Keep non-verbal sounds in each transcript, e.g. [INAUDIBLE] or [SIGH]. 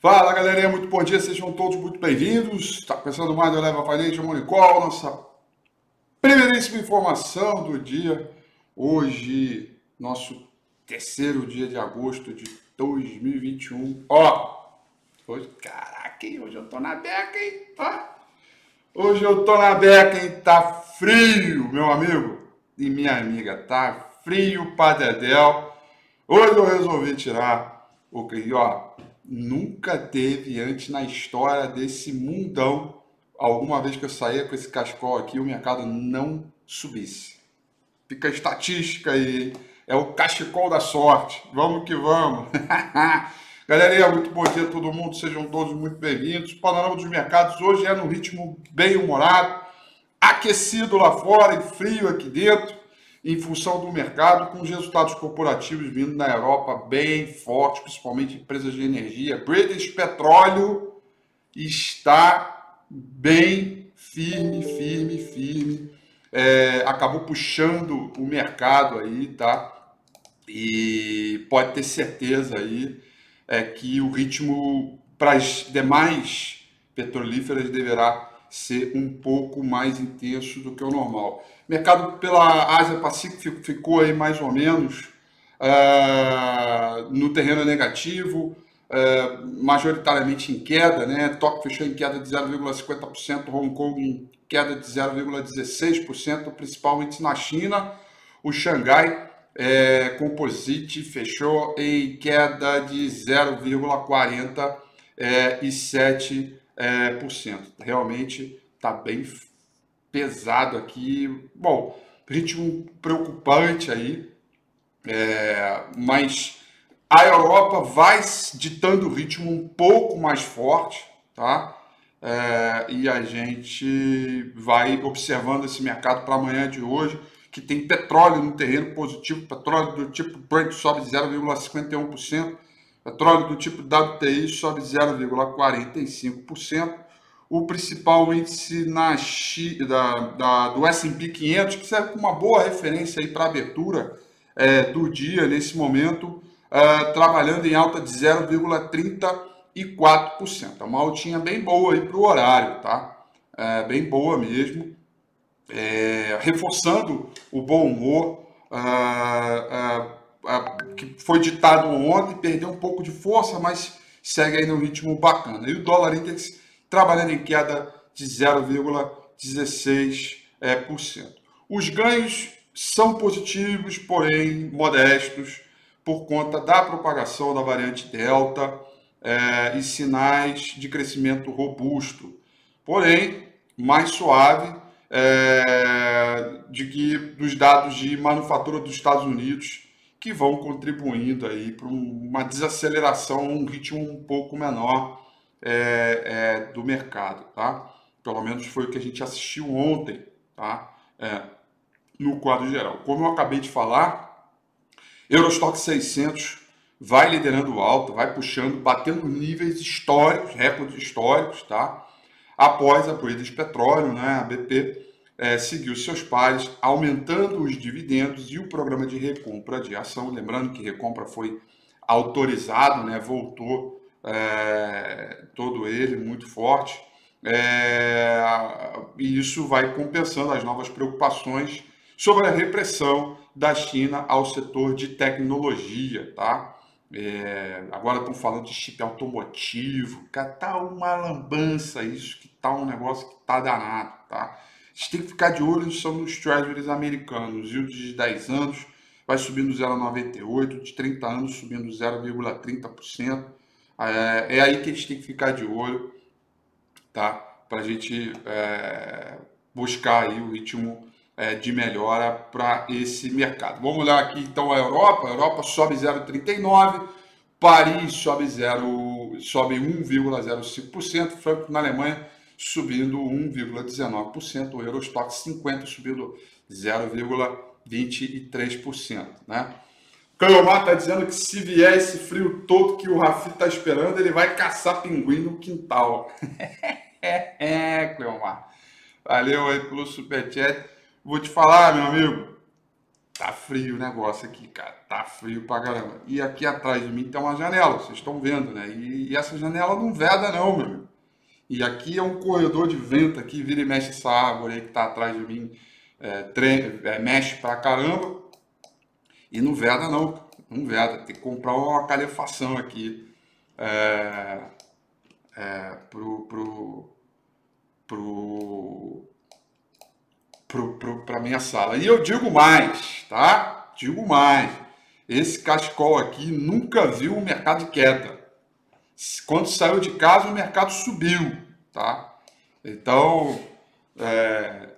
Fala galerinha, muito bom dia, sejam todos muito bem-vindos. Está começando mais do Leva Money Call, nossa primeiríssima informação do dia. Hoje, nosso terceiro dia de agosto de 2021. Ó, hoje, caraca, hein? hoje eu tô na beca, hein? Ó, hoje eu tô na beca, hein? Tá frio, meu amigo e minha amiga, tá frio pra. Hoje eu resolvi tirar o que, ó, nunca teve antes na história desse mundão alguma vez que eu saía com esse cascol aqui o mercado não subisse. Fica a estatística aí, é o cachecol da sorte. Vamos que vamos. [LAUGHS] Galerinha, muito bom dia a todo mundo, sejam todos muito bem-vindos. Panorama dos mercados hoje é no ritmo bem humorado, aquecido lá fora e frio aqui dentro em função do mercado, com os resultados corporativos vindo na Europa bem fortes, principalmente empresas de energia. British Petróleo está bem firme, firme, firme. É, acabou puxando o mercado aí, tá? E pode ter certeza aí é, que o ritmo para as demais petrolíferas deverá ser um pouco mais intenso do que o normal mercado pela Ásia Pacífico ficou aí mais ou menos uh, no terreno negativo, uh, majoritariamente em queda, né? Tóquio fechou em queda de 0,50%, Hong Kong em queda de 0,16%, principalmente na China. O Xangai é, Composite fechou em queda de 0,47%. É, Realmente está bem pesado aqui. Bom, ritmo preocupante aí, é, mas a Europa vai ditando o ritmo um pouco mais forte, tá? É, e a gente vai observando esse mercado para amanhã de hoje, que tem petróleo no terreno positivo, petróleo do tipo Brent sobe 0,51%, petróleo do tipo WTI sobe 0,45%, o principal índice na, da, da, do S&P 500, que serve como uma boa referência para a abertura é, do dia, nesse momento, é, trabalhando em alta de 0,34%. É uma altinha bem boa para o horário, tá? É, bem boa mesmo, é, reforçando o bom humor é, é, que foi ditado ontem, perdeu um pouco de força, mas segue aí no ritmo bacana. E o dólar index trabalhando em queda de 0,16%. É, Os ganhos são positivos, porém modestos, por conta da propagação da variante Delta é, e sinais de crescimento robusto, porém mais suave é, de que dos dados de manufatura dos Estados Unidos que vão contribuindo aí para uma desaceleração, um ritmo um pouco menor é, é, do mercado, tá? Pelo menos foi o que a gente assistiu ontem, tá? É, no quadro geral. Como eu acabei de falar, Eurostock 600 vai liderando alto, vai puxando, batendo níveis históricos, recordes históricos, tá? Após a British Petroleum, né? A BP é, seguiu seus pares, aumentando os dividendos e o programa de recompra de ação. Lembrando que recompra foi autorizado, né? Voltou é, todo ele muito forte, é, e isso vai compensando as novas preocupações sobre a repressão da China ao setor de tecnologia, tá? É, agora estão falando de chip automotivo, que tá uma lambança isso, que tá um negócio que tá danado, tá? Gente tem que ficar de olho são nos treasuries americanos, o de 10 anos vai subindo 0,98, de 30 anos subindo 0,30%, é, é, aí que a gente tem que ficar de olho, tá? Para a gente é, buscar aí o ritmo é, de melhora para esse mercado. Vamos olhar aqui então a Europa. A Europa sobe 0,39, Paris sobe 0, sobe 1,05%, Frankfurt na Alemanha subindo 1,19%, o Eurostock 50 subindo 0,23%, né? Cleomar tá dizendo que se vier esse frio todo que o Rafi tá esperando, ele vai caçar pinguim no quintal. [LAUGHS] é, Cleomar. Valeu aí pelo superchat. Vou te falar, meu amigo. tá frio o negócio aqui, cara. Tá frio pra caramba. E aqui atrás de mim tem uma janela, vocês estão vendo, né? E, e, essa janela não veda, não, meu amigo. E aqui é um corredor de vento aqui, vira e mexe essa árvore aí que tá atrás de mim. É, tre... é, mexe pra caramba. E não veda, não. Não veda. Tem que comprar uma calefação aqui. É, é, pro, pro, pro, para a minha sala. E eu digo mais, tá? Digo mais. Esse cachecol aqui nunca viu o mercado de queda. Quando saiu de casa, o mercado subiu, tá? Então, é,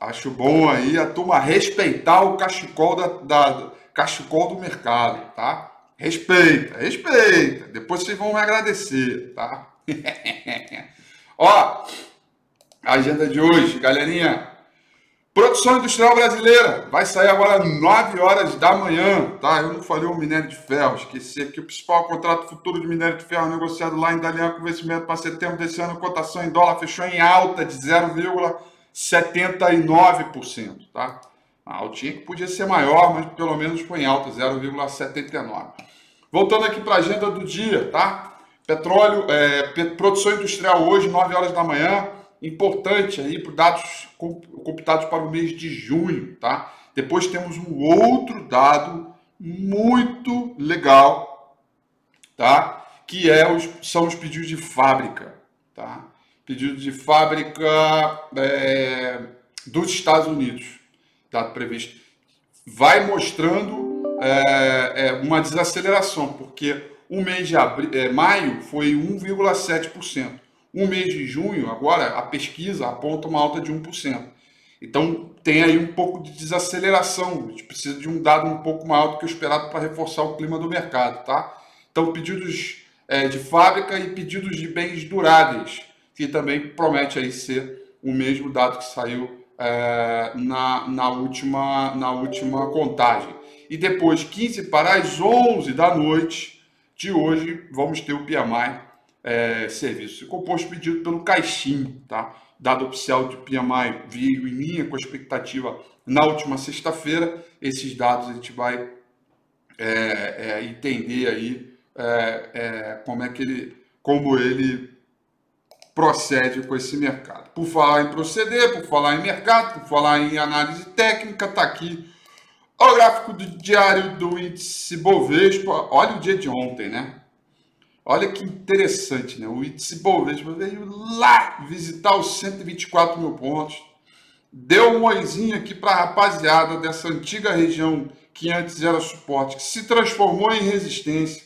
acho bom aí a turma respeitar o cachecol, da, da, cachecol do mercado, tá? Respeita, respeita. Depois vocês vão me agradecer, tá? [LAUGHS] Ó, agenda de hoje, galerinha. Produção industrial brasileira vai sair agora 9 horas da manhã, tá? Eu não falei o minério de ferro, esqueci aqui o principal contrato futuro de minério de ferro negociado lá em Dalian com vencimento para setembro desse ano, cotação em dólar fechou em alta de 0,79%, tá? A altinha que podia ser maior, mas pelo menos foi em alta, 0,79%. Voltando aqui para a agenda do dia, tá? Petróleo, é, produção industrial hoje, 9 horas da manhã, importante aí para dados computados para o mês de junho, tá? Depois temos um outro dado muito legal, tá? Que é os, são os pedidos de fábrica, tá? Pedidos de fábrica é, dos Estados Unidos, dado previsto. Vai mostrando é, é, uma desaceleração, porque o mês de abril, é, maio foi 1,7%. O mês de junho, agora, a pesquisa aponta uma alta de 1%. Então, tem aí um pouco de desaceleração. A gente precisa de um dado um pouco maior do que o esperado para reforçar o clima do mercado, tá? Então, pedidos é, de fábrica e pedidos de bens duráveis, que também promete aí ser o mesmo dado que saiu é, na, na, última, na última contagem. E depois, 15 para as 11 da noite de hoje, vamos ter o PMI é, serviço. Composto pedido pelo Caixinho, tá? Dado oficial de PMI veio em linha com a expectativa na última sexta-feira. Esses dados a gente vai é, é, entender aí é, é, como é que ele, como ele procede com esse mercado. Por falar em proceder, por falar em mercado, por falar em análise técnica, tá aqui o gráfico do diário do índice Bovespa. Olha o dia de ontem, né? Olha que interessante, né? O índice Bovespa veio lá visitar os 124 mil pontos, deu um oizinho aqui para a rapaziada dessa antiga região que antes era suporte, que se transformou em resistência,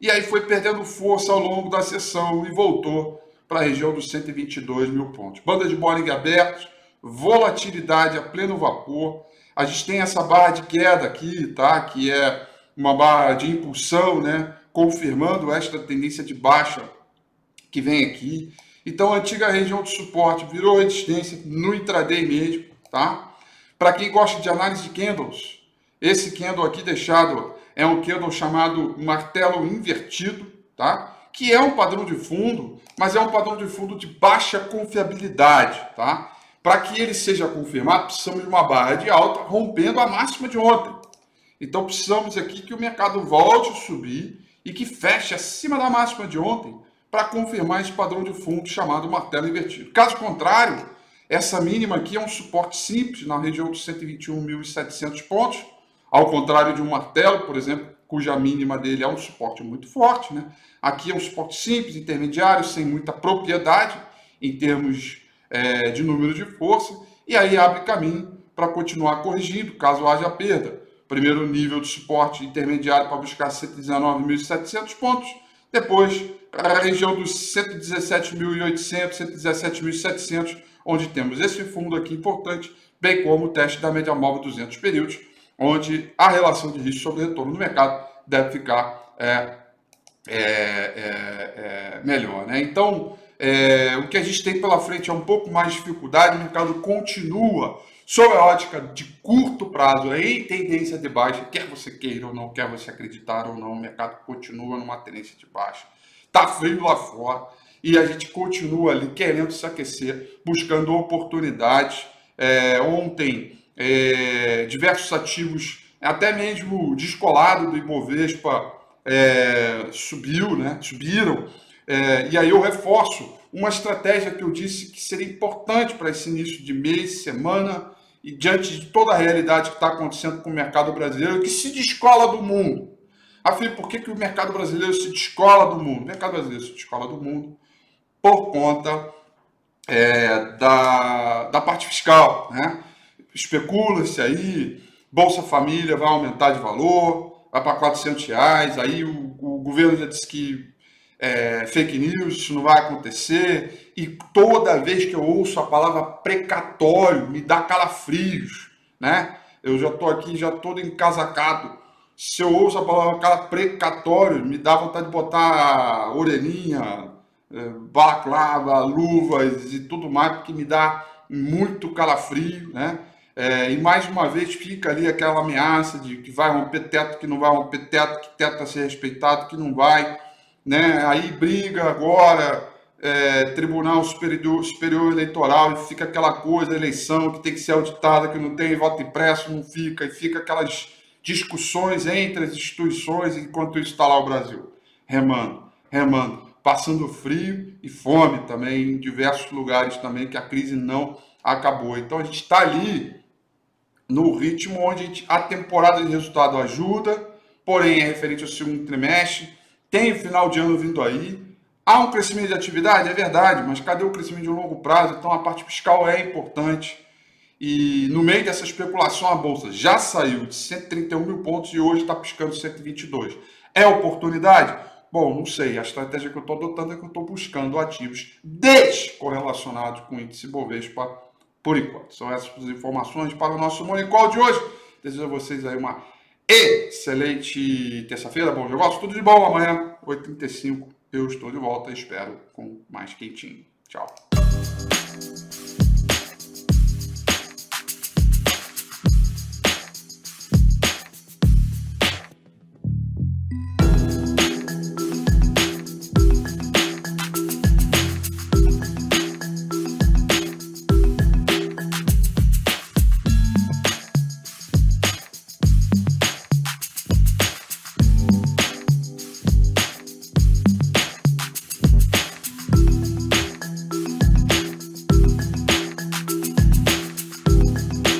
e aí foi perdendo força ao longo da sessão e voltou para a região dos 122 mil pontos. Banda de Bollinger abertos, volatilidade a pleno vapor. A gente tem essa barra de queda aqui, tá? Que é uma barra de impulsão, né? Confirmando esta tendência de baixa que vem aqui. Então, a antiga região de suporte virou resistência no intraday mesmo, tá? Para quem gosta de análise de candles, esse candle aqui deixado é um candle chamado martelo invertido, tá? Que é um padrão de fundo, mas é um padrão de fundo de baixa confiabilidade, tá? Para que ele seja confirmado, precisamos de uma barra de alta rompendo a máxima de ontem. Então, precisamos aqui que o mercado volte a subir e que feche acima da máxima de ontem para confirmar esse padrão de fundo chamado martelo invertido. Caso contrário, essa mínima aqui é um suporte simples na região dos 121.700 pontos, ao contrário de um martelo, por exemplo, cuja mínima dele é um suporte muito forte. Né? Aqui é um suporte simples, intermediário, sem muita propriedade em termos é, de número de força, e aí abre caminho para continuar corrigindo caso haja perda primeiro nível de suporte intermediário para buscar 119.700 pontos, depois a região dos 117.800, 117.700, onde temos esse fundo aqui importante, bem como o teste da média móvel 200 períodos, onde a relação de risco sobre retorno no mercado deve ficar é, é, é, é melhor. Né? Então, é, o que a gente tem pela frente é um pouco mais de dificuldade, o mercado continua sob a ótica de curto prazo, em tendência de baixa, quer você queira ou não, quer você acreditar ou não, o mercado continua numa tendência de baixa. Tá frio lá fora e a gente continua ali querendo se aquecer, buscando oportunidades. É, ontem é, diversos ativos, até mesmo descolado do Ibovespa, é, subiu, né? subiram. É, e aí eu reforço uma estratégia que eu disse que seria importante para esse início de mês, semana, e diante de toda a realidade que está acontecendo com o mercado brasileiro, que se descola do mundo. Afinal, por que, que o mercado brasileiro se descola do mundo? O mercado brasileiro se descola do mundo por conta é, da, da parte fiscal. Né? Especula-se aí, Bolsa Família vai aumentar de valor, vai para 400 reais, aí o, o governo já disse que é, fake news, isso não vai acontecer. E toda vez que eu ouço a palavra precatório, me dá calafrios, né? Eu já estou aqui, já todo encasacado. Se eu ouço a palavra precatório, me dá vontade de botar orelhinha, é, balaclava, luvas e tudo mais, porque me dá muito calafrio, né? É, e mais uma vez fica ali aquela ameaça de que vai romper teto, que não vai romper teto, que teto a ser respeitado, que não vai né? Aí briga agora, é, Tribunal Superior, Superior Eleitoral, e fica aquela coisa, eleição que tem que ser auditada, que não tem voto impresso, não fica, e fica aquelas discussões entre as instituições, enquanto isso está lá o Brasil, remando, remando, passando frio e fome também em diversos lugares também, que a crise não acabou. Então a gente está ali no ritmo onde a, temporada de resultado ajuda, porém é referente ao segundo trimestre, tem final de ano vindo aí. Há um crescimento de atividade? É verdade, mas cadê o crescimento de longo prazo? Então a parte fiscal é importante. E no meio dessa especulação, a bolsa já saiu de 131 mil pontos e hoje está piscando 122. É oportunidade? Bom, não sei. A estratégia que eu estou adotando é que eu estou buscando ativos descorrelacionados com o índice Bovespa por enquanto. São essas as informações para o nosso Morning Call de hoje. Desejo a vocês aí uma excelente terça-feira, bom negócio, tudo de bom. Amanhã, 8h35, eu estou de volta. Espero com mais quentinho. Tchau.